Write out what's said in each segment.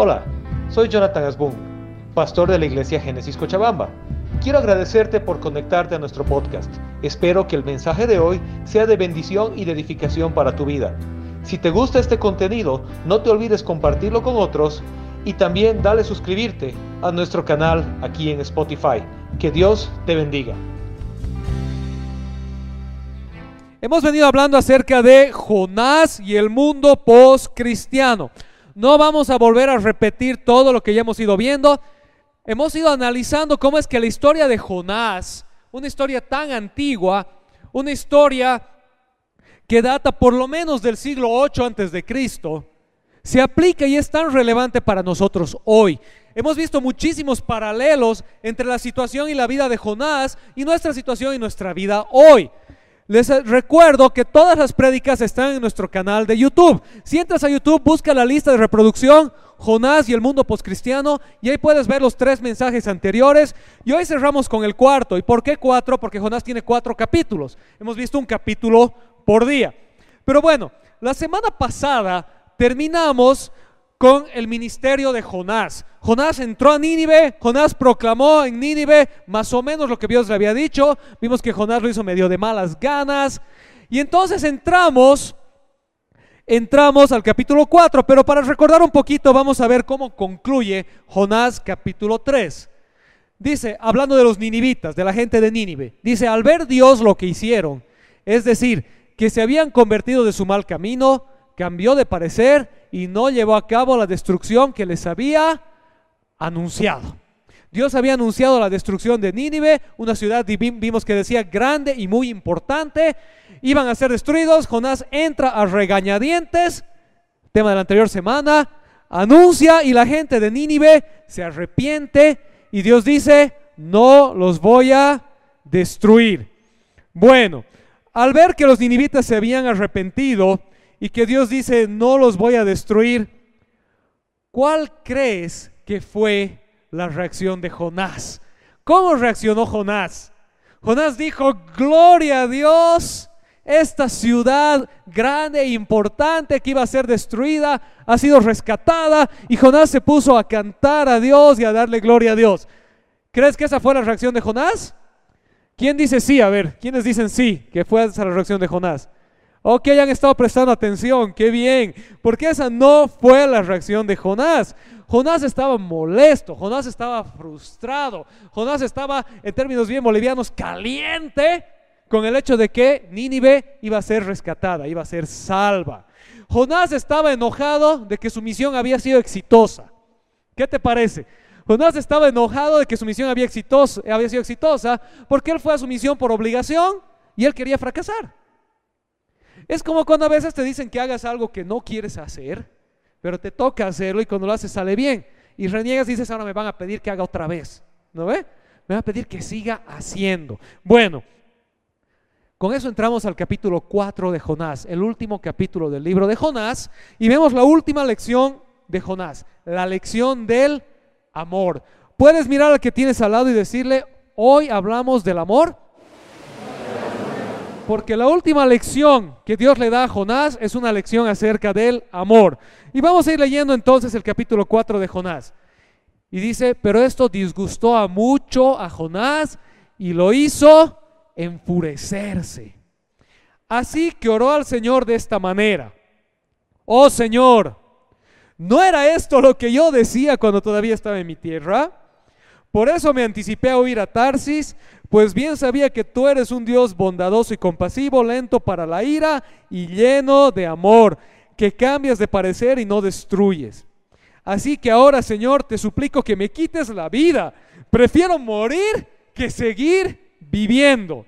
Hola, soy Jonathan Asbun, pastor de la iglesia Génesis Cochabamba. Quiero agradecerte por conectarte a nuestro podcast. Espero que el mensaje de hoy sea de bendición y de edificación para tu vida. Si te gusta este contenido, no te olvides compartirlo con otros y también dale suscribirte a nuestro canal aquí en Spotify. Que Dios te bendiga. Hemos venido hablando acerca de Jonás y el mundo post-cristiano. No vamos a volver a repetir todo lo que ya hemos ido viendo. Hemos ido analizando cómo es que la historia de Jonás, una historia tan antigua, una historia que data por lo menos del siglo 8 antes de Cristo, se aplica y es tan relevante para nosotros hoy. Hemos visto muchísimos paralelos entre la situación y la vida de Jonás y nuestra situación y nuestra vida hoy. Les recuerdo que todas las prédicas están en nuestro canal de YouTube. Si entras a YouTube, busca la lista de reproducción Jonás y el mundo postcristiano y ahí puedes ver los tres mensajes anteriores. Y hoy cerramos con el cuarto. ¿Y por qué cuatro? Porque Jonás tiene cuatro capítulos. Hemos visto un capítulo por día. Pero bueno, la semana pasada terminamos con el ministerio de Jonás. Jonás entró a Nínive, Jonás proclamó en Nínive más o menos lo que Dios le había dicho. Vimos que Jonás lo hizo medio de malas ganas. Y entonces entramos, entramos al capítulo 4, pero para recordar un poquito vamos a ver cómo concluye Jonás capítulo 3. Dice, hablando de los ninivitas, de la gente de Nínive, dice, al ver Dios lo que hicieron, es decir, que se habían convertido de su mal camino, cambió de parecer y no llevó a cabo la destrucción que les había anunciado. Dios había anunciado la destrucción de Nínive, una ciudad, vimos que decía, grande y muy importante. Iban a ser destruidos. Jonás entra a regañadientes, tema de la anterior semana, anuncia y la gente de Nínive se arrepiente y Dios dice, no los voy a destruir. Bueno, al ver que los ninivitas se habían arrepentido, y que Dios dice, no los voy a destruir, ¿cuál crees que fue la reacción de Jonás? ¿Cómo reaccionó Jonás? Jonás dijo, gloria a Dios, esta ciudad grande e importante que iba a ser destruida ha sido rescatada y Jonás se puso a cantar a Dios y a darle gloria a Dios. ¿Crees que esa fue la reacción de Jonás? ¿Quién dice sí? A ver, ¿quiénes dicen sí que fue esa la reacción de Jonás? Ok, que hayan estado prestando atención, qué bien, porque esa no fue la reacción de Jonás. Jonás estaba molesto, Jonás estaba frustrado, Jonás estaba, en términos bien bolivianos, caliente con el hecho de que Nínive iba a ser rescatada, iba a ser salva. Jonás estaba enojado de que su misión había sido exitosa. ¿Qué te parece? Jonás estaba enojado de que su misión había, había sido exitosa porque él fue a su misión por obligación y él quería fracasar. Es como cuando a veces te dicen que hagas algo que no quieres hacer, pero te toca hacerlo y cuando lo haces sale bien. Y reniegas y dices, ahora me van a pedir que haga otra vez. ¿No ve? Me van a pedir que siga haciendo. Bueno, con eso entramos al capítulo 4 de Jonás, el último capítulo del libro de Jonás, y vemos la última lección de Jonás, la lección del amor. Puedes mirar al que tienes al lado y decirle, hoy hablamos del amor. Porque la última lección que Dios le da a Jonás es una lección acerca del amor. Y vamos a ir leyendo entonces el capítulo 4 de Jonás. Y dice, pero esto disgustó a mucho a Jonás y lo hizo enfurecerse. Así que oró al Señor de esta manera. Oh Señor, ¿no era esto lo que yo decía cuando todavía estaba en mi tierra? Por eso me anticipé a oír a Tarsis, pues bien sabía que tú eres un Dios bondadoso y compasivo, lento para la ira y lleno de amor, que cambias de parecer y no destruyes. Así que ahora, Señor, te suplico que me quites la vida. Prefiero morir que seguir viviendo.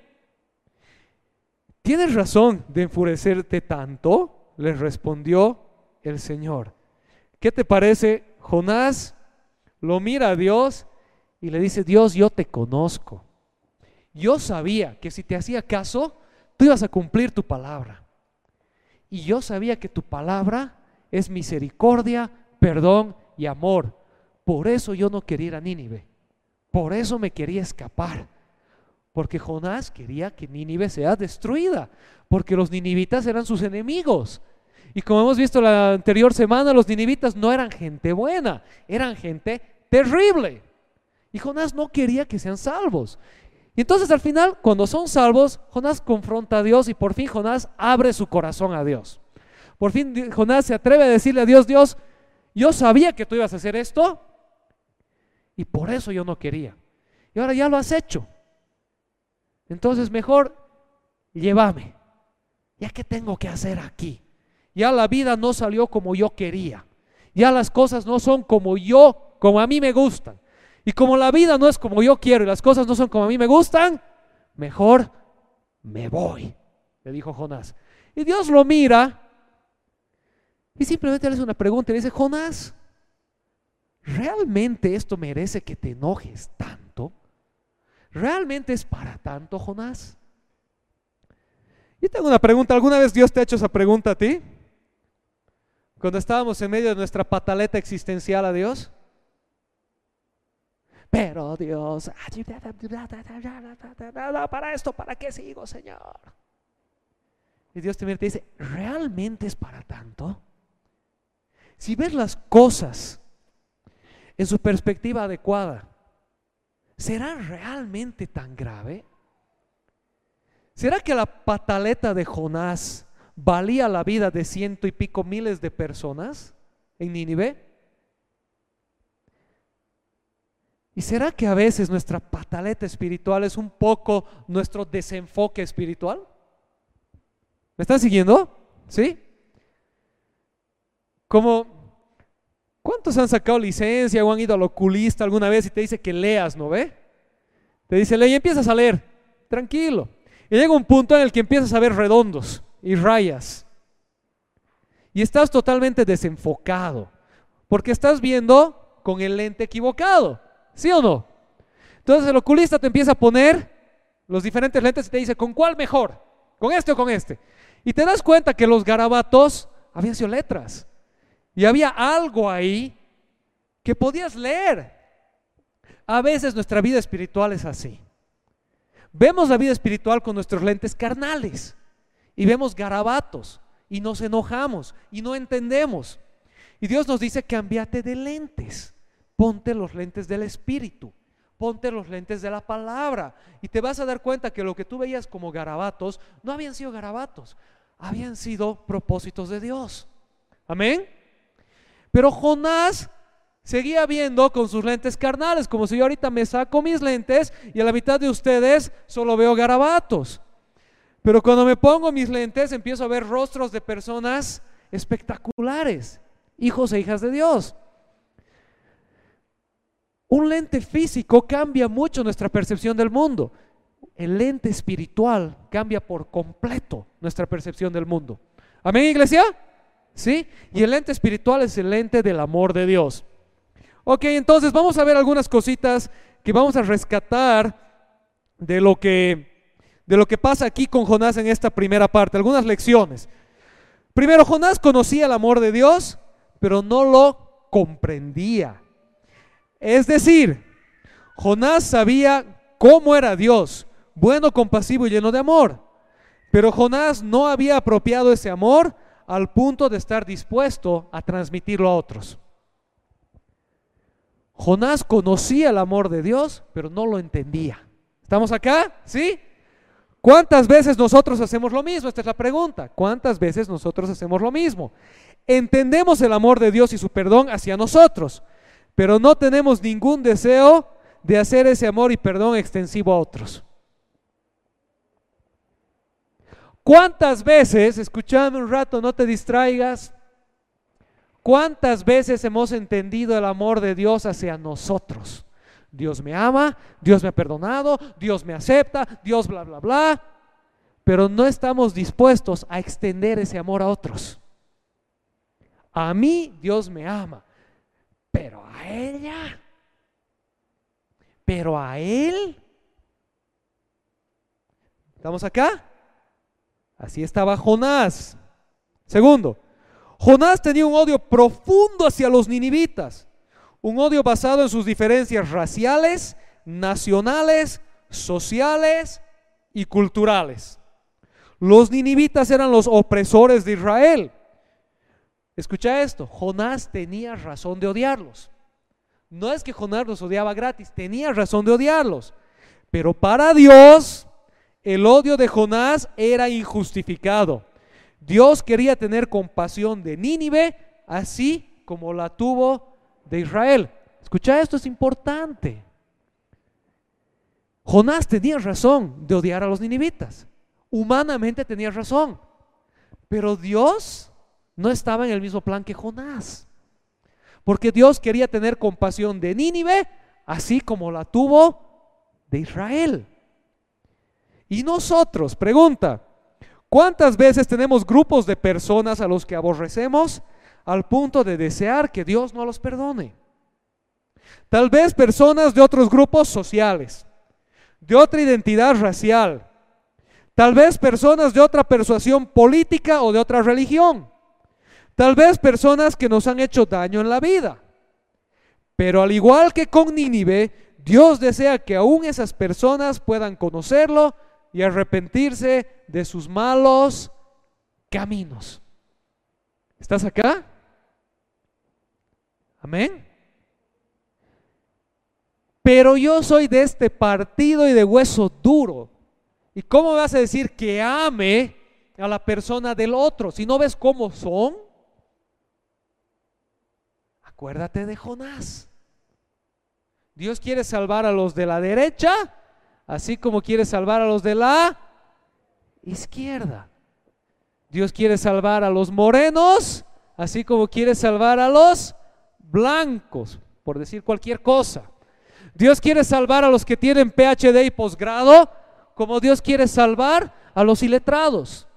¿Tienes razón de enfurecerte tanto? Le respondió el Señor. ¿Qué te parece? Jonás lo mira a Dios y le dice, Dios, yo te conozco. Yo sabía que si te hacía caso, tú ibas a cumplir tu palabra. Y yo sabía que tu palabra es misericordia, perdón y amor. Por eso yo no quería ir a Nínive. Por eso me quería escapar. Porque Jonás quería que Nínive sea destruida. Porque los ninivitas eran sus enemigos. Y como hemos visto la anterior semana, los ninivitas no eran gente buena, eran gente terrible. Y Jonás no quería que sean salvos. Y entonces al final, cuando son salvos, Jonás confronta a Dios y por fin Jonás abre su corazón a Dios. Por fin Jonás se atreve a decirle a Dios, Dios, yo sabía que tú ibas a hacer esto y por eso yo no quería. Y ahora ya lo has hecho. Entonces mejor llévame. ¿Ya qué tengo que hacer aquí? Ya la vida no salió como yo quería. Ya las cosas no son como yo, como a mí me gustan. Y como la vida no es como yo quiero y las cosas no son como a mí me gustan, mejor me voy, le dijo Jonás. Y Dios lo mira y simplemente le hace una pregunta y le dice, Jonás, ¿realmente esto merece que te enojes tanto? ¿Realmente es para tanto, Jonás? Yo tengo una pregunta, ¿alguna vez Dios te ha hecho esa pregunta a ti? Cuando estábamos en medio de nuestra pataleta existencial a Dios. Pero Dios, para esto, ¿para qué sigo, Señor? Y Dios te mira y te dice, ¿realmente es para tanto? Si ves las cosas en su perspectiva adecuada, ¿será realmente tan grave? ¿Será que la pataleta de Jonás valía la vida de ciento y pico miles de personas en Nínive? ¿Y será que a veces nuestra pataleta espiritual es un poco nuestro desenfoque espiritual? ¿Me están siguiendo? ¿Sí? Como, ¿cuántos han sacado licencia o han ido al oculista alguna vez y te dice que leas, ¿no ve? Te dice, lee y empiezas a leer, tranquilo. Y llega un punto en el que empiezas a ver redondos y rayas. Y estás totalmente desenfocado, porque estás viendo con el lente equivocado. ¿Sí o no? Entonces el oculista te empieza a poner los diferentes lentes y te dice, ¿con cuál mejor? ¿Con este o con este? Y te das cuenta que los garabatos habían sido letras. Y había algo ahí que podías leer. A veces nuestra vida espiritual es así. Vemos la vida espiritual con nuestros lentes carnales y vemos garabatos y nos enojamos y no entendemos. Y Dios nos dice, cambiate de lentes ponte los lentes del Espíritu, ponte los lentes de la palabra y te vas a dar cuenta que lo que tú veías como garabatos no habían sido garabatos, habían sido propósitos de Dios. Amén. Pero Jonás seguía viendo con sus lentes carnales, como si yo ahorita me saco mis lentes y a la mitad de ustedes solo veo garabatos. Pero cuando me pongo mis lentes empiezo a ver rostros de personas espectaculares, hijos e hijas de Dios. Un lente físico cambia mucho nuestra percepción del mundo. El lente espiritual cambia por completo nuestra percepción del mundo. Amén, iglesia. ¿Sí? Y el lente espiritual es el lente del amor de Dios. Ok, entonces vamos a ver algunas cositas que vamos a rescatar de lo que, de lo que pasa aquí con Jonás en esta primera parte, algunas lecciones. Primero, Jonás conocía el amor de Dios, pero no lo comprendía. Es decir, Jonás sabía cómo era Dios, bueno, compasivo y lleno de amor. Pero Jonás no había apropiado ese amor al punto de estar dispuesto a transmitirlo a otros. Jonás conocía el amor de Dios, pero no lo entendía. ¿Estamos acá? ¿Sí? ¿Cuántas veces nosotros hacemos lo mismo? Esta es la pregunta. ¿Cuántas veces nosotros hacemos lo mismo? Entendemos el amor de Dios y su perdón hacia nosotros, pero no tenemos ningún deseo de hacer ese amor y perdón extensivo a otros. ¿Cuántas veces, escuchame un rato, no te distraigas? ¿Cuántas veces hemos entendido el amor de Dios hacia nosotros? Dios me ama, Dios me ha perdonado, Dios me acepta, Dios bla, bla, bla. Pero no estamos dispuestos a extender ese amor a otros. A mí Dios me ama, pero a ella, pero a él. ¿Estamos acá? Así estaba Jonás. Segundo, Jonás tenía un odio profundo hacia los ninivitas, un odio basado en sus diferencias raciales, nacionales, sociales y culturales. Los ninivitas eran los opresores de Israel Escucha esto, Jonás tenía razón de odiarlos. No es que Jonás los odiaba gratis, tenía razón de odiarlos. Pero para Dios, el odio de Jonás era injustificado. Dios quería tener compasión de Nínive, así como la tuvo de Israel. Escucha esto, es importante. Jonás tenía razón de odiar a los ninivitas. Humanamente tenía razón. Pero Dios no estaba en el mismo plan que Jonás. Porque Dios quería tener compasión de Nínive, así como la tuvo de Israel. Y nosotros, pregunta, ¿cuántas veces tenemos grupos de personas a los que aborrecemos al punto de desear que Dios no los perdone? Tal vez personas de otros grupos sociales, de otra identidad racial, tal vez personas de otra persuasión política o de otra religión. Tal vez personas que nos han hecho daño en la vida. Pero al igual que con Nínive, Dios desea que aún esas personas puedan conocerlo y arrepentirse de sus malos caminos. ¿Estás acá? Amén. Pero yo soy de este partido y de hueso duro. ¿Y cómo vas a decir que ame a la persona del otro si no ves cómo son? Acuérdate de Jonás. Dios quiere salvar a los de la derecha, así como quiere salvar a los de la izquierda. Dios quiere salvar a los morenos, así como quiere salvar a los blancos, por decir cualquier cosa. Dios quiere salvar a los que tienen PhD y posgrado, como Dios quiere salvar a los iletrados.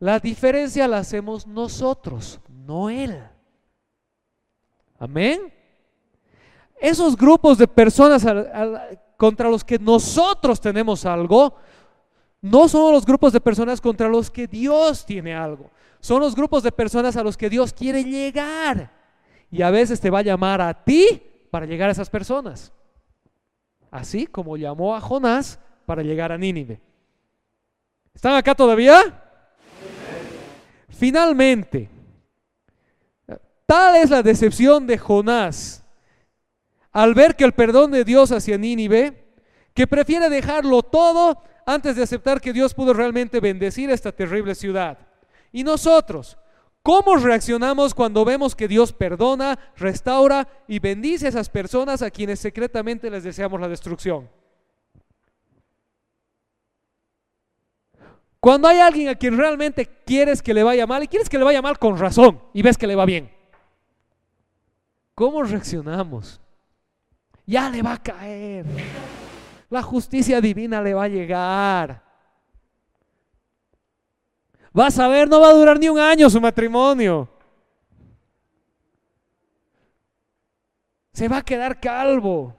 La diferencia la hacemos nosotros, no Él. Amén. Esos grupos de personas contra los que nosotros tenemos algo, no son los grupos de personas contra los que Dios tiene algo. Son los grupos de personas a los que Dios quiere llegar. Y a veces te va a llamar a ti para llegar a esas personas. Así como llamó a Jonás para llegar a Nínive. ¿Están acá todavía? Finalmente, tal es la decepción de Jonás al ver que el perdón de Dios hacia Nínive, que prefiere dejarlo todo antes de aceptar que Dios pudo realmente bendecir esta terrible ciudad. Y nosotros, ¿cómo reaccionamos cuando vemos que Dios perdona, restaura y bendice a esas personas a quienes secretamente les deseamos la destrucción? Cuando hay alguien a quien realmente quieres que le vaya mal y quieres que le vaya mal con razón y ves que le va bien, ¿cómo reaccionamos? Ya le va a caer. La justicia divina le va a llegar. Vas a ver, no va a durar ni un año su matrimonio. Se va a quedar calvo.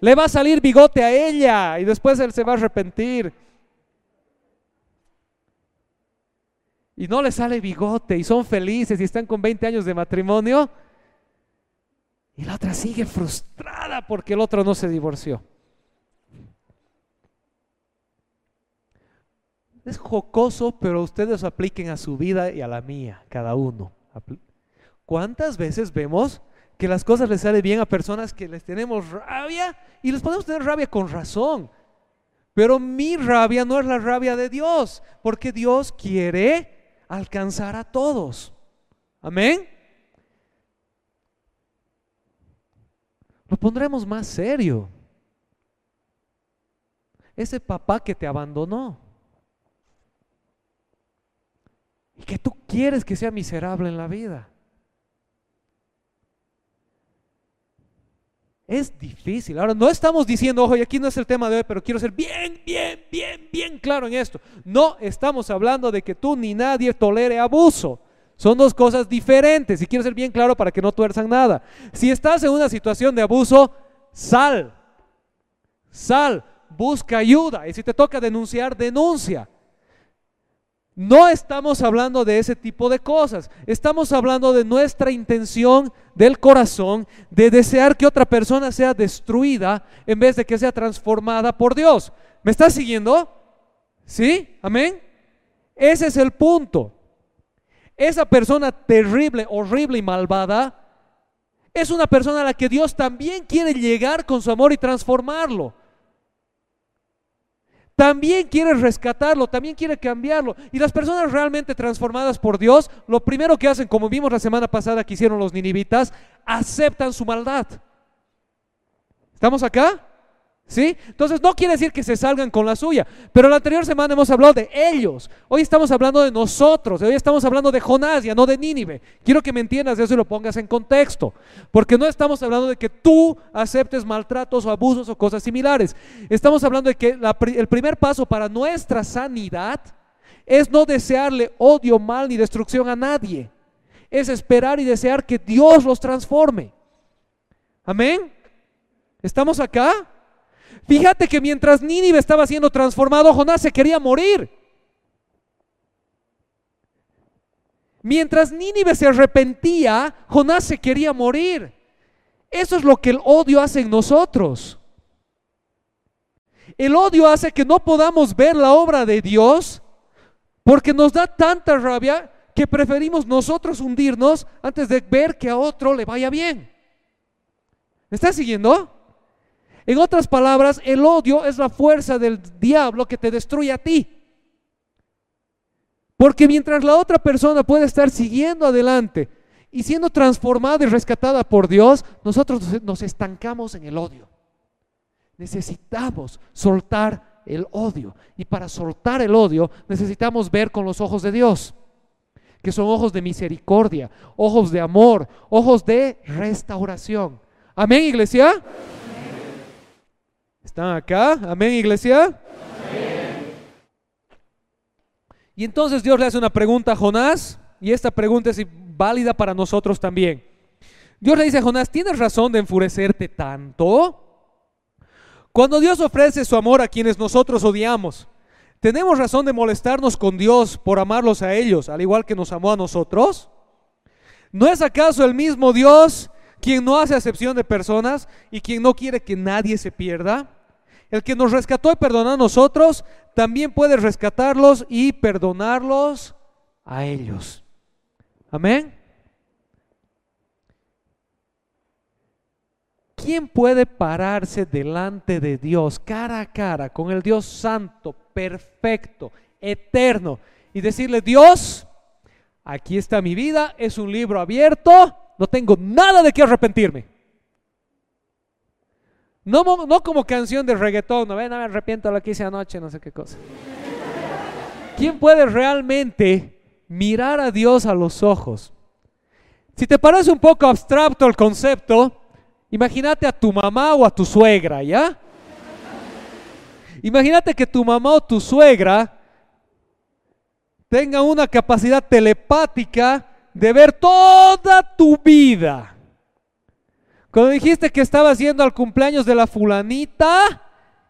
Le va a salir bigote a ella y después él se va a arrepentir. Y no le sale bigote y son felices y están con 20 años de matrimonio. Y la otra sigue frustrada porque el otro no se divorció. Es jocoso, pero ustedes apliquen a su vida y a la mía, cada uno. ¿Cuántas veces vemos que las cosas les salen bien a personas que les tenemos rabia y les podemos tener rabia con razón. Pero mi rabia no es la rabia de Dios, porque Dios quiere alcanzar a todos. Amén. Lo pondremos más serio. Ese papá que te abandonó y que tú quieres que sea miserable en la vida. Es difícil. Ahora, no estamos diciendo, ojo, y aquí no es el tema de hoy, pero quiero ser bien, bien, bien, bien claro en esto. No estamos hablando de que tú ni nadie tolere abuso. Son dos cosas diferentes y quiero ser bien claro para que no tuerzan nada. Si estás en una situación de abuso, sal. Sal, busca ayuda. Y si te toca denunciar, denuncia. No estamos hablando de ese tipo de cosas. Estamos hablando de nuestra intención del corazón de desear que otra persona sea destruida en vez de que sea transformada por Dios. ¿Me estás siguiendo? ¿Sí? Amén. Ese es el punto. Esa persona terrible, horrible y malvada es una persona a la que Dios también quiere llegar con su amor y transformarlo. También quiere rescatarlo, también quiere cambiarlo. Y las personas realmente transformadas por Dios, lo primero que hacen, como vimos la semana pasada que hicieron los ninivitas, aceptan su maldad. ¿Estamos acá? ¿Sí? Entonces no quiere decir que se salgan con la suya, pero la anterior semana hemos hablado de ellos. Hoy estamos hablando de nosotros, hoy estamos hablando de Jonás, ya no de Nínive. Quiero que me entiendas eso y lo pongas en contexto, porque no estamos hablando de que tú aceptes maltratos o abusos o cosas similares. Estamos hablando de que el primer paso para nuestra sanidad es no desearle odio, mal ni destrucción a nadie. Es esperar y desear que Dios los transforme. Amén. ¿Estamos acá? Fíjate que mientras Nínive estaba siendo transformado, Jonás se quería morir. Mientras Nínive se arrepentía, Jonás se quería morir. Eso es lo que el odio hace en nosotros. El odio hace que no podamos ver la obra de Dios porque nos da tanta rabia que preferimos nosotros hundirnos antes de ver que a otro le vaya bien. ¿Me estás siguiendo? En otras palabras, el odio es la fuerza del diablo que te destruye a ti. Porque mientras la otra persona puede estar siguiendo adelante y siendo transformada y rescatada por Dios, nosotros nos estancamos en el odio. Necesitamos soltar el odio. Y para soltar el odio necesitamos ver con los ojos de Dios, que son ojos de misericordia, ojos de amor, ojos de restauración. Amén, iglesia. ¿Están acá? Amén, iglesia. Y entonces Dios le hace una pregunta a Jonás, y esta pregunta es válida para nosotros también. Dios le dice a Jonás, ¿tienes razón de enfurecerte tanto? Cuando Dios ofrece su amor a quienes nosotros odiamos, ¿tenemos razón de molestarnos con Dios por amarlos a ellos, al igual que nos amó a nosotros? ¿No es acaso el mismo Dios quien no hace acepción de personas y quien no quiere que nadie se pierda. El que nos rescató y perdonó a nosotros, también puede rescatarlos y perdonarlos a ellos. Amén. ¿Quién puede pararse delante de Dios cara a cara con el Dios santo, perfecto, eterno y decirle, Dios, aquí está mi vida, es un libro abierto, no tengo nada de qué arrepentirme. No, como canción de reggaetón, no, ven, no me arrepiento de lo que hice anoche, no sé qué cosa. ¿Quién puede realmente mirar a Dios a los ojos? Si te parece un poco abstracto el concepto, imagínate a tu mamá o a tu suegra, ¿ya? Imagínate que tu mamá o tu suegra tenga una capacidad telepática de ver toda tu vida. Cuando dijiste que estabas yendo al cumpleaños de la fulanita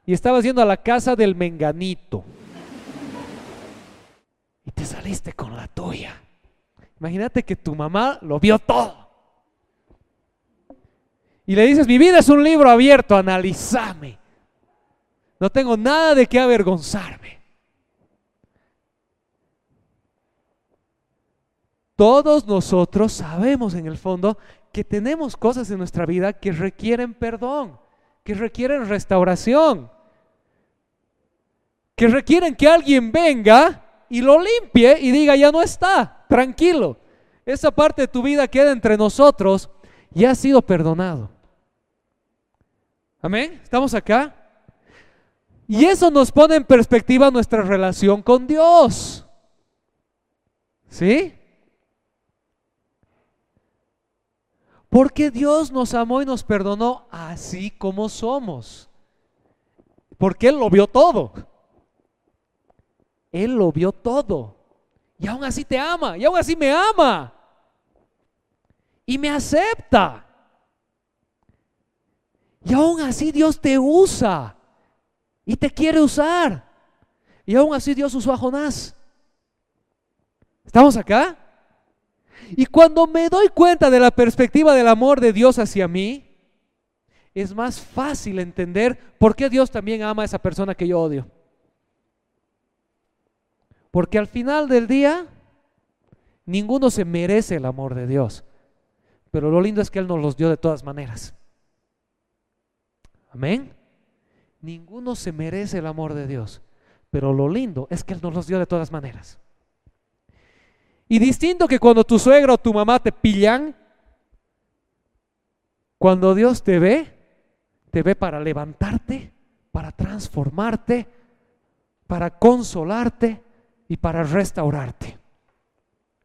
y estabas yendo a la casa del menganito. Y te saliste con la tuya. Imagínate que tu mamá lo vio todo. Y le dices, mi vida es un libro abierto, analízame. No tengo nada de qué avergonzarme. Todos nosotros sabemos en el fondo que tenemos cosas en nuestra vida que requieren perdón, que requieren restauración, que requieren que alguien venga y lo limpie y diga, ya no está, tranquilo. Esa parte de tu vida queda entre nosotros y ha sido perdonado. Amén. ¿Estamos acá? Y eso nos pone en perspectiva nuestra relación con Dios. ¿Sí? Porque Dios nos amó y nos perdonó así como somos. Porque Él lo vio todo. Él lo vio todo. Y aún así te ama. Y aún así me ama. Y me acepta. Y aún así Dios te usa. Y te quiere usar. Y aún así Dios usó a Jonás. ¿Estamos acá? Y cuando me doy cuenta de la perspectiva del amor de Dios hacia mí, es más fácil entender por qué Dios también ama a esa persona que yo odio. Porque al final del día, ninguno se merece el amor de Dios. Pero lo lindo es que Él nos los dio de todas maneras. Amén. Ninguno se merece el amor de Dios. Pero lo lindo es que Él nos los dio de todas maneras. Y distinto que cuando tu suegra o tu mamá te pillan, cuando Dios te ve, te ve para levantarte, para transformarte, para consolarte y para restaurarte.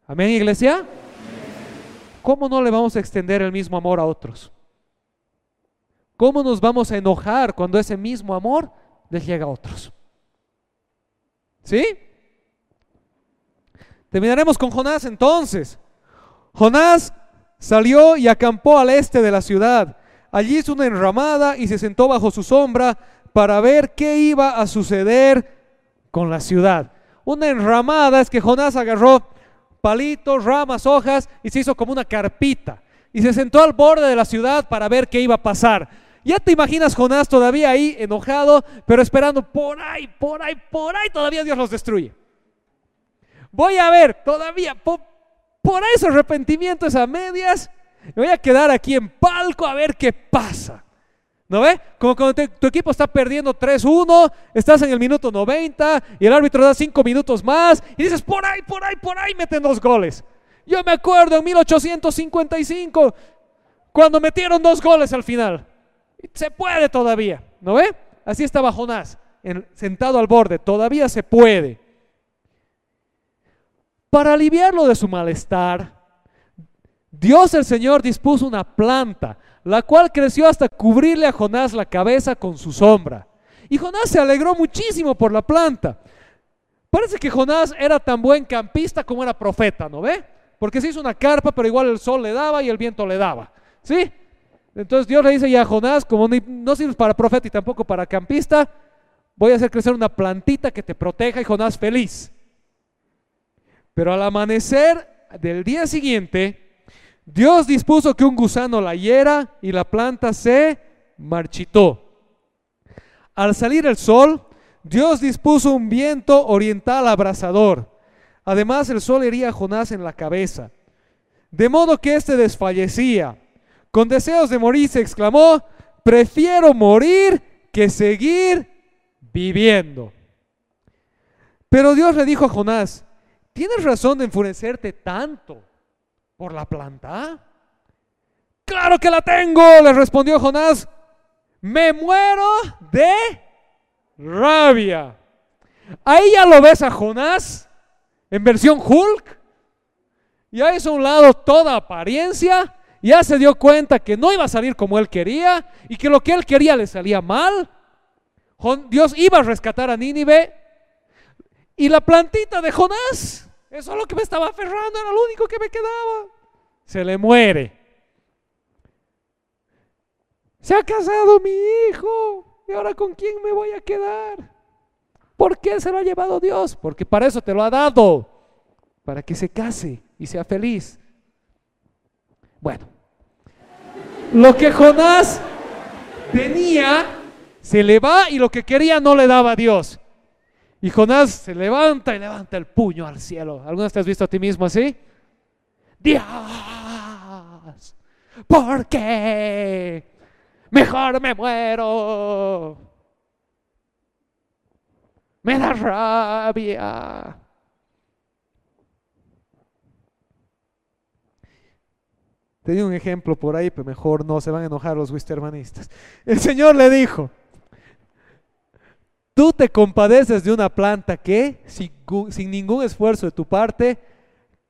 Amén, iglesia. ¿Cómo no le vamos a extender el mismo amor a otros? ¿Cómo nos vamos a enojar cuando ese mismo amor les llega a otros? ¿Sí? Terminaremos con Jonás entonces. Jonás salió y acampó al este de la ciudad. Allí hizo una enramada y se sentó bajo su sombra para ver qué iba a suceder con la ciudad. Una enramada es que Jonás agarró palitos, ramas, hojas y se hizo como una carpita. Y se sentó al borde de la ciudad para ver qué iba a pasar. Ya te imaginas Jonás todavía ahí enojado, pero esperando por ahí, por ahí, por ahí, todavía Dios los destruye. Voy a ver, todavía, por, ahí esos arrepentimientos a medias, me voy a quedar aquí en palco a ver qué pasa. ¿No ve? Como cuando tu equipo está perdiendo 3-1, estás en el minuto 90 y el árbitro da 5 minutos más y dices, por ahí, por ahí, por ahí meten dos goles. Yo me acuerdo en 1855, cuando metieron dos goles al final. Se puede todavía, ¿no ve? Así estaba Jonás, sentado al borde, todavía se puede. Para aliviarlo de su malestar, Dios el Señor dispuso una planta, la cual creció hasta cubrirle a Jonás la cabeza con su sombra. Y Jonás se alegró muchísimo por la planta. Parece que Jonás era tan buen campista como era profeta, ¿no ve? Porque se hizo una carpa, pero igual el sol le daba y el viento le daba. ¿Sí? Entonces Dios le dice ya a Jonás, como no sirves para profeta y tampoco para campista, voy a hacer crecer una plantita que te proteja y Jonás feliz. Pero al amanecer del día siguiente, Dios dispuso que un gusano la hiera y la planta se marchitó. Al salir el sol, Dios dispuso un viento oriental abrasador. Además, el sol hería a Jonás en la cabeza, de modo que éste desfallecía. Con deseos de morir se exclamó, prefiero morir que seguir viviendo. Pero Dios le dijo a Jonás, ¿tienes razón de enfurecerte tanto por la planta? Claro que la tengo, le respondió Jonás. Me muero de rabia. Ahí ya lo ves a Jonás en versión Hulk. Ya hizo a un lado toda apariencia ya se dio cuenta que no iba a salir como él quería y que lo que él quería le salía mal. Dios iba a rescatar a Nínive y la plantita de Jonás, eso es lo que me estaba aferrando, era lo único que me quedaba. Se le muere. Se ha casado mi hijo y ahora con quién me voy a quedar. ¿Por qué se lo ha llevado Dios? Porque para eso te lo ha dado, para que se case y sea feliz. Bueno, lo que Jonás tenía, se le va y lo que quería no le daba a Dios. Y Jonás se levanta y levanta el puño al cielo. ¿Alguna te has visto a ti mismo así? Dios, ¿por qué? Mejor me muero. Me da rabia. Tenía un ejemplo por ahí, pero mejor no, se van a enojar los wistermanistas. El Señor le dijo, tú te compadeces de una planta que, sin, ningún esfuerzo de tu parte,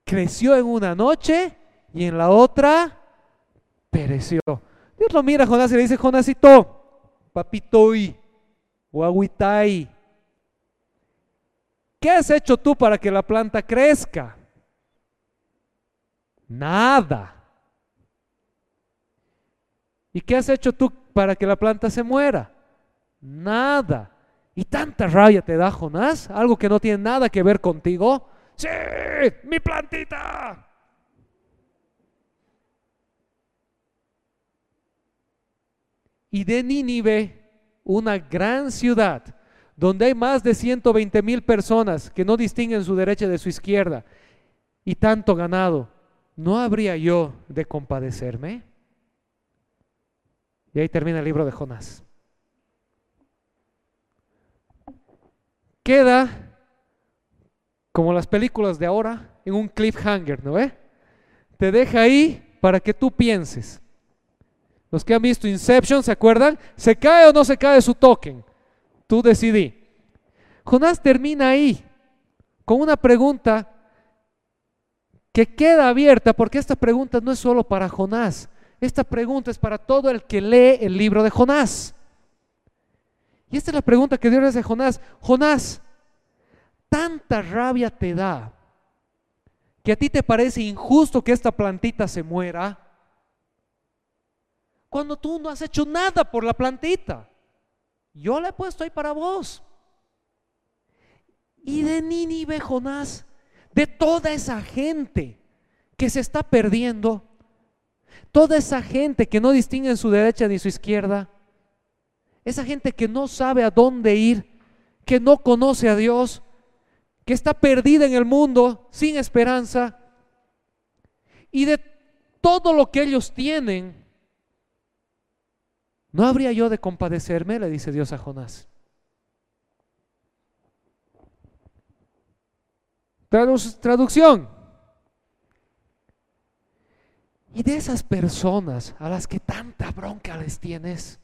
creció en una noche y en la otra pereció. Dios lo mira a Jonás y le dice, Jonásito, papitoy, guaguitai, ¿qué has hecho tú para que la planta crezca? Nada. ¿Y qué has hecho tú para que la planta se muera? Nada. ¿Y tanta rabia te da Jonás? Algo que no tiene nada que ver contigo. Sí, mi plantita. Y de Nínive, una gran ciudad, donde hay más de 120 mil personas que no distinguen su derecha de su izquierda y tanto ganado, ¿no habría yo de compadecerme? Y ahí termina el libro de Jonás. Queda como las películas de ahora en un cliffhanger, ¿no ve? Te deja ahí para que tú pienses. Los que han visto Inception, ¿se acuerdan? ¿Se cae o no se cae su token? Tú decidí. Jonás termina ahí con una pregunta que queda abierta porque esta pregunta no es solo para Jonás. Esta pregunta es para todo el que lee el libro de Jonás. Y esta es la pregunta que Dios le hace a Jonás. Jonás, tanta rabia te da que a ti te parece injusto que esta plantita se muera cuando tú no has hecho nada por la plantita. Yo la he puesto ahí para vos. Y de Nínive, Jonás, de toda esa gente que se está perdiendo, toda esa gente que no distingue en su derecha ni su izquierda, esa gente que no sabe a dónde ir, que no conoce a Dios, que está perdida en el mundo sin esperanza, y de todo lo que ellos tienen, ¿no habría yo de compadecerme? Le dice Dios a Jonás. traducción. Y de esas personas a las que tanta bronca les tienes,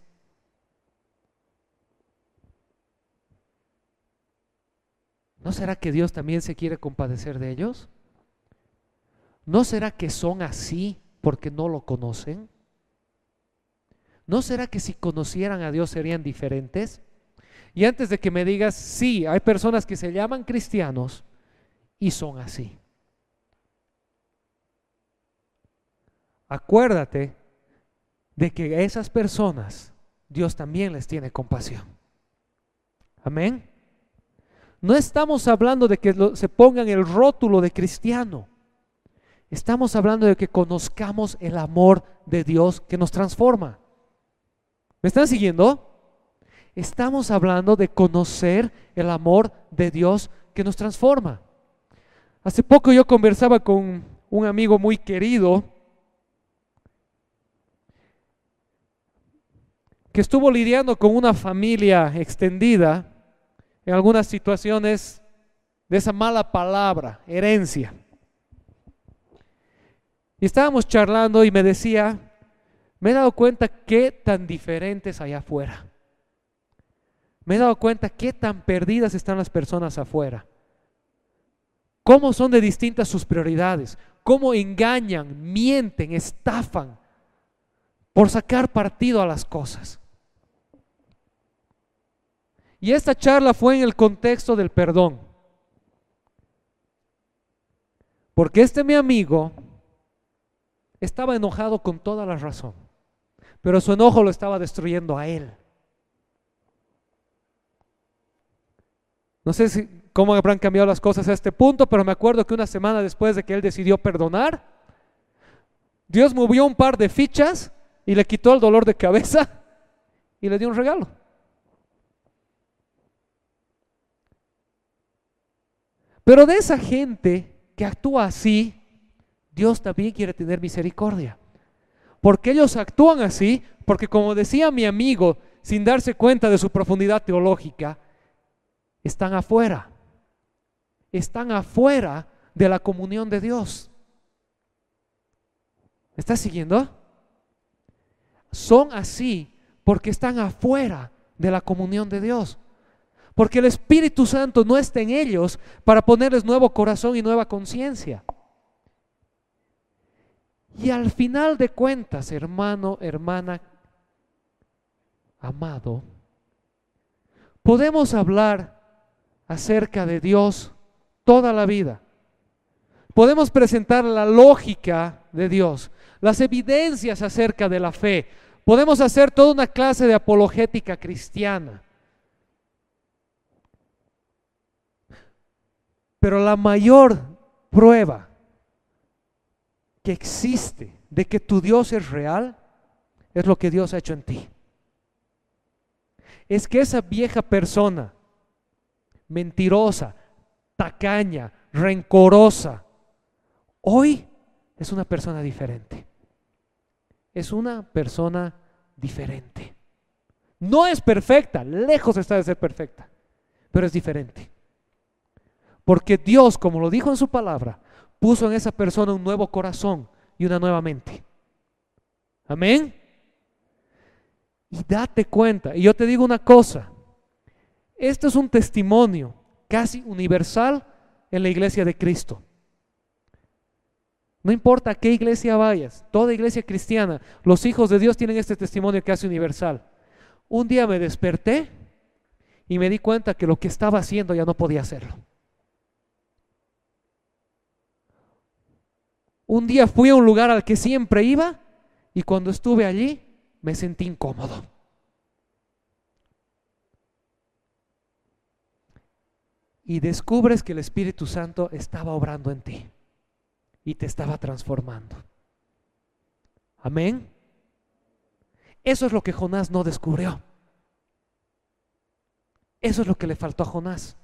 ¿no será que Dios también se quiere compadecer de ellos? ¿No será que son así porque no lo conocen? ¿No será que si conocieran a Dios serían diferentes? Y antes de que me digas, sí, hay personas que se llaman cristianos, y son así. Acuérdate de que a esas personas Dios también les tiene compasión. Amén. No estamos hablando de que se pongan el rótulo de cristiano. Estamos hablando de que conozcamos el amor de Dios que nos transforma. ¿Me están siguiendo? Estamos hablando de conocer el amor de Dios que nos transforma. Hace poco yo conversaba con un amigo muy querido que estuvo lidiando con una familia extendida en algunas situaciones de esa mala palabra, herencia. Y estábamos charlando y me decía, me he dado cuenta qué tan diferentes allá afuera. Me he dado cuenta qué tan perdidas están las personas afuera cómo son de distintas sus prioridades, cómo engañan, mienten, estafan por sacar partido a las cosas. Y esta charla fue en el contexto del perdón. Porque este mi amigo estaba enojado con toda la razón, pero su enojo lo estaba destruyendo a él. No sé si, cómo habrán cambiado las cosas a este punto, pero me acuerdo que una semana después de que él decidió perdonar, Dios movió un par de fichas y le quitó el dolor de cabeza y le dio un regalo. Pero de esa gente que actúa así, Dios también quiere tener misericordia. Porque ellos actúan así, porque como decía mi amigo, sin darse cuenta de su profundidad teológica, están afuera. Están afuera de la comunión de Dios. ¿Me estás siguiendo? Son así porque están afuera de la comunión de Dios. Porque el Espíritu Santo no está en ellos para ponerles nuevo corazón y nueva conciencia. Y al final de cuentas, hermano, hermana, amado, podemos hablar acerca de Dios toda la vida. Podemos presentar la lógica de Dios, las evidencias acerca de la fe. Podemos hacer toda una clase de apologética cristiana. Pero la mayor prueba que existe de que tu Dios es real es lo que Dios ha hecho en ti. Es que esa vieja persona mentirosa, tacaña, rencorosa. Hoy es una persona diferente. Es una persona diferente. No es perfecta, lejos está de ser perfecta, pero es diferente. Porque Dios, como lo dijo en su palabra, puso en esa persona un nuevo corazón y una nueva mente. Amén. Y date cuenta, y yo te digo una cosa, esto es un testimonio casi universal en la iglesia de Cristo. No importa a qué iglesia vayas, toda iglesia cristiana, los hijos de Dios tienen este testimonio casi universal. Un día me desperté y me di cuenta que lo que estaba haciendo ya no podía hacerlo. Un día fui a un lugar al que siempre iba y cuando estuve allí me sentí incómodo. Y descubres que el Espíritu Santo estaba obrando en ti y te estaba transformando. Amén. Eso es lo que Jonás no descubrió. Eso es lo que le faltó a Jonás.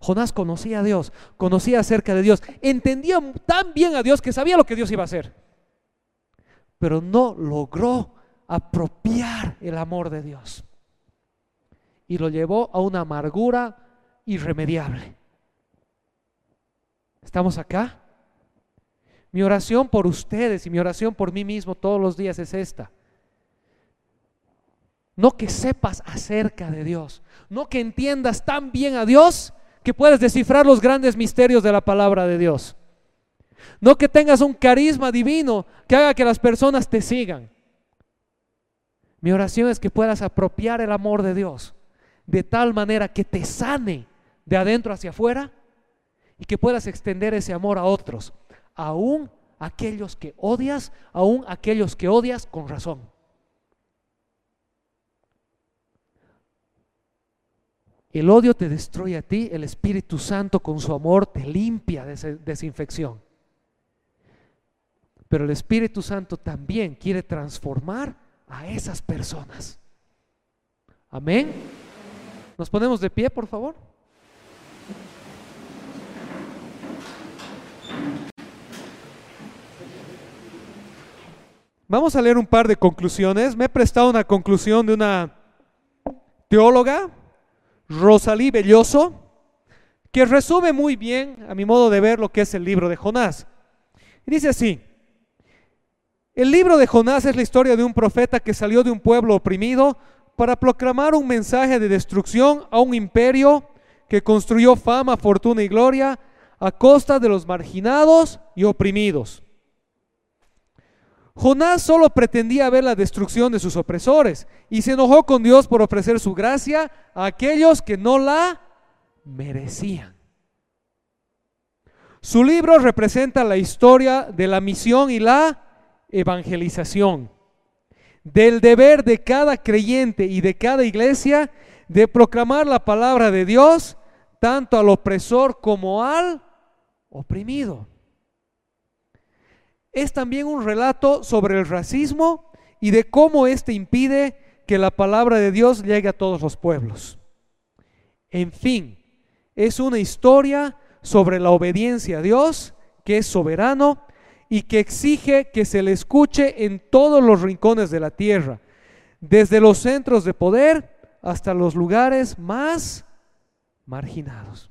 Jonás conocía a Dios, conocía acerca de Dios, entendía tan bien a Dios que sabía lo que Dios iba a hacer, pero no logró apropiar el amor de Dios. Y lo llevó a una amargura irremediable. ¿Estamos acá? Mi oración por ustedes y mi oración por mí mismo todos los días es esta. No que sepas acerca de Dios, no que entiendas tan bien a Dios que puedes descifrar los grandes misterios de la palabra de Dios. No que tengas un carisma divino que haga que las personas te sigan. Mi oración es que puedas apropiar el amor de Dios de tal manera que te sane de adentro hacia afuera y que puedas extender ese amor a otros, aún aquellos que odias, aún aquellos que odias con razón. El odio te destruye a ti, el Espíritu Santo con su amor te limpia de esa desinfección. Pero el Espíritu Santo también quiere transformar a esas personas. Amén. Nos ponemos de pie, por favor. Vamos a leer un par de conclusiones. Me he prestado una conclusión de una teóloga Rosalí Belloso, que resume muy bien, a mi modo de ver, lo que es el libro de Jonás. Dice así, el libro de Jonás es la historia de un profeta que salió de un pueblo oprimido para proclamar un mensaje de destrucción a un imperio que construyó fama, fortuna y gloria a costa de los marginados y oprimidos. Jonás solo pretendía ver la destrucción de sus opresores y se enojó con Dios por ofrecer su gracia a aquellos que no la merecían. Su libro representa la historia de la misión y la evangelización, del deber de cada creyente y de cada iglesia de proclamar la palabra de Dios tanto al opresor como al oprimido es también un relato sobre el racismo y de cómo éste impide que la palabra de Dios llegue a todos los pueblos. En fin, es una historia sobre la obediencia a Dios, que es soberano y que exige que se le escuche en todos los rincones de la tierra, desde los centros de poder hasta los lugares más marginados.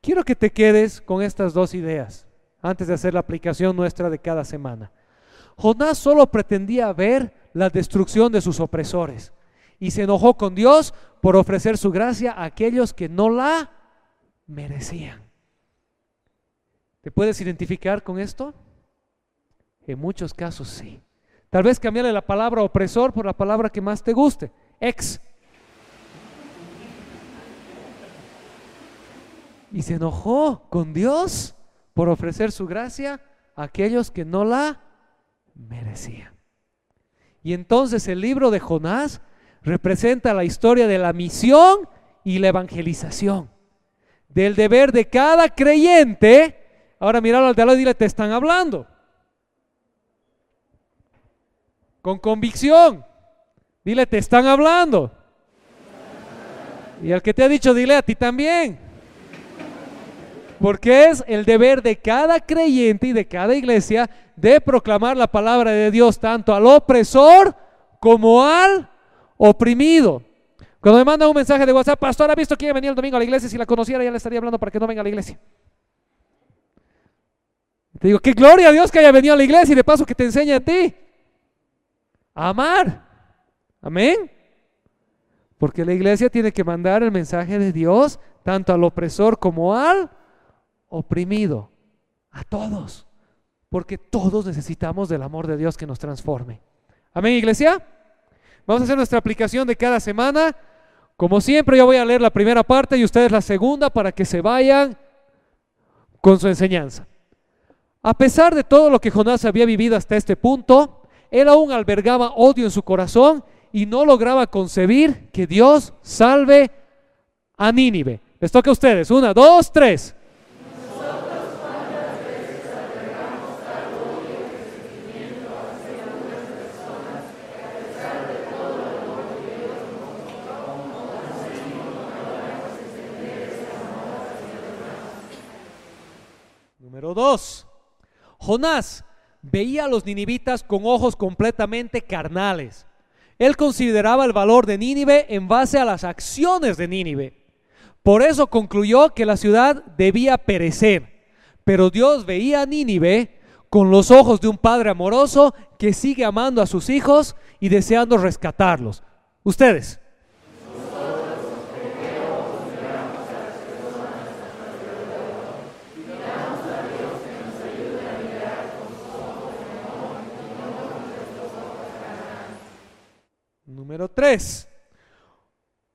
Quiero que te quedes con estas dos ideas antes de hacer la aplicación nuestra de cada semana. Jonás solo pretendía ver la destrucción de sus opresores y se enojó con Dios por ofrecer su gracia a aquellos que no la merecían. ¿Te puedes identificar con esto? En muchos casos sí. Tal vez cambiarle la palabra opresor por la palabra que más te guste, ex. Y se enojó con Dios por ofrecer su gracia a aquellos que no la merecían. Y entonces el libro de Jonás representa la historia de la misión y la evangelización, del deber de cada creyente. Ahora míralo al de al y dile, te están hablando. Con convicción. Dile, te están hablando. Y al que te ha dicho, dile a ti también. Porque es el deber de cada creyente y de cada iglesia de proclamar la palabra de Dios tanto al opresor como al oprimido. Cuando me manda un mensaje de WhatsApp, pastor, ¿ha visto quién venía el domingo a la iglesia? Si la conociera ya le estaría hablando para que no venga a la iglesia. Te digo, qué gloria a Dios que haya venido a la iglesia y de paso que te enseñe a ti a amar. Amén. Porque la iglesia tiene que mandar el mensaje de Dios tanto al opresor como al oprimido. A todos. Porque todos necesitamos del amor de Dios que nos transforme. Amén, iglesia. Vamos a hacer nuestra aplicación de cada semana. Como siempre, yo voy a leer la primera parte y ustedes la segunda para que se vayan con su enseñanza. A pesar de todo lo que Jonás había vivido hasta este punto, él aún albergaba odio en su corazón y no lograba concebir que Dios salve a Nínive. Les toca a ustedes. Una, dos, tres. Número dos. Jonás veía a los ninivitas con ojos completamente carnales. Él consideraba el valor de Nínive en base a las acciones de Nínive. Por eso concluyó que la ciudad debía perecer. Pero Dios veía a Nínive con los ojos de un padre amoroso que sigue amando a sus hijos y deseando rescatarlos. Ustedes. Número 3.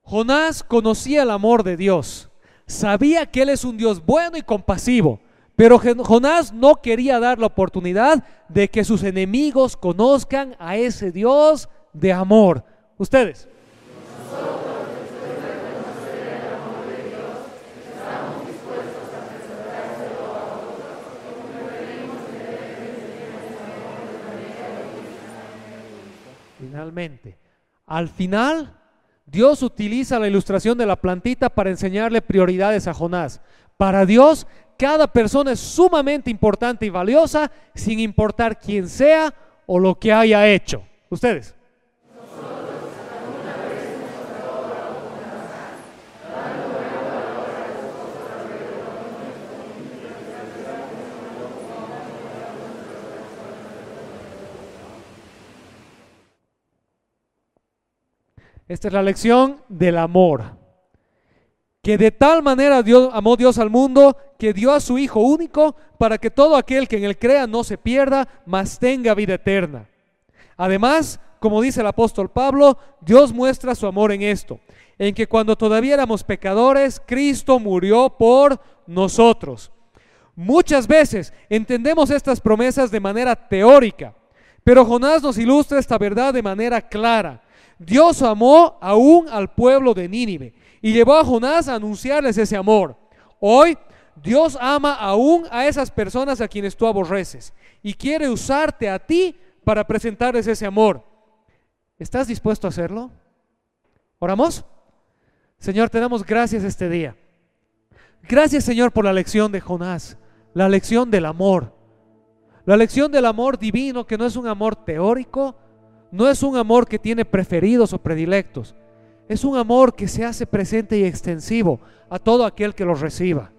Jonás conocía el amor de Dios. Sabía que Él es un Dios bueno y compasivo. Pero Jonás no quería dar la oportunidad de que sus enemigos conozcan a ese Dios de amor. Ustedes. Finalmente, al final, Dios utiliza la ilustración de la plantita para enseñarle prioridades a Jonás. Para Dios, cada persona es sumamente importante y valiosa, sin importar quién sea o lo que haya hecho. Ustedes. Esta es la lección del amor. Que de tal manera amó Dios al mundo que dio a su Hijo único para que todo aquel que en él crea no se pierda, mas tenga vida eterna. Además, como dice el apóstol Pablo, Dios muestra su amor en esto, en que cuando todavía éramos pecadores, Cristo murió por nosotros. Muchas veces entendemos estas promesas de manera teórica, pero Jonás nos ilustra esta verdad de manera clara. Dios amó aún al pueblo de Nínive y llevó a Jonás a anunciarles ese amor. Hoy Dios ama aún a esas personas a quienes tú aborreces y quiere usarte a ti para presentarles ese amor. ¿Estás dispuesto a hacerlo? ¿Oramos? Señor, te damos gracias este día. Gracias, Señor, por la lección de Jonás, la lección del amor. La lección del amor divino, que no es un amor teórico, no es un amor que tiene preferidos o predilectos. Es un amor que se hace presente y extensivo a todo aquel que lo reciba.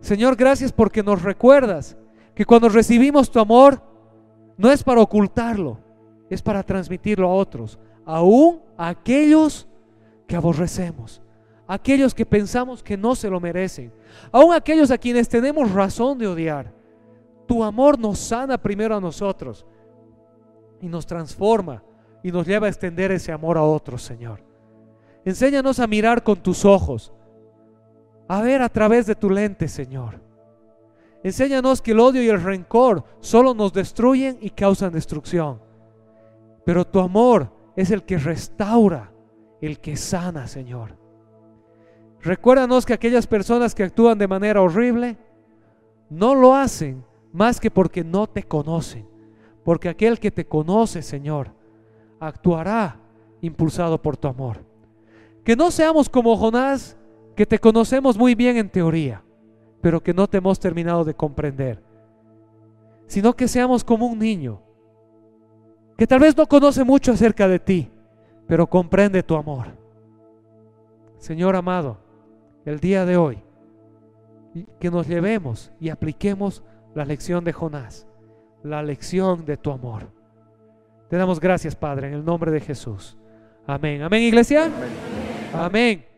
Señor, gracias porque nos recuerdas que cuando recibimos tu amor, no es para ocultarlo, es para transmitirlo a otros, aún a aquellos que aborrecemos, aquellos que pensamos que no se lo merecen, aún aquellos a quienes tenemos razón de odiar. Tu amor nos sana primero a nosotros y nos transforma y nos lleva a extender ese amor a otros, Señor. Enséñanos a mirar con tus ojos, a ver a través de tu lente, Señor. Enséñanos que el odio y el rencor solo nos destruyen y causan destrucción. Pero tu amor es el que restaura, el que sana, Señor. Recuérdanos que aquellas personas que actúan de manera horrible no lo hacen más que porque no te conocen porque aquel que te conoce, Señor, actuará impulsado por tu amor. Que no seamos como Jonás, que te conocemos muy bien en teoría, pero que no te hemos terminado de comprender. Sino que seamos como un niño, que tal vez no conoce mucho acerca de ti, pero comprende tu amor. Señor amado, el día de hoy, que nos llevemos y apliquemos la lección de Jonás, la lección de tu amor. Te damos gracias, Padre, en el nombre de Jesús. Amén. Amén, iglesia. Amén.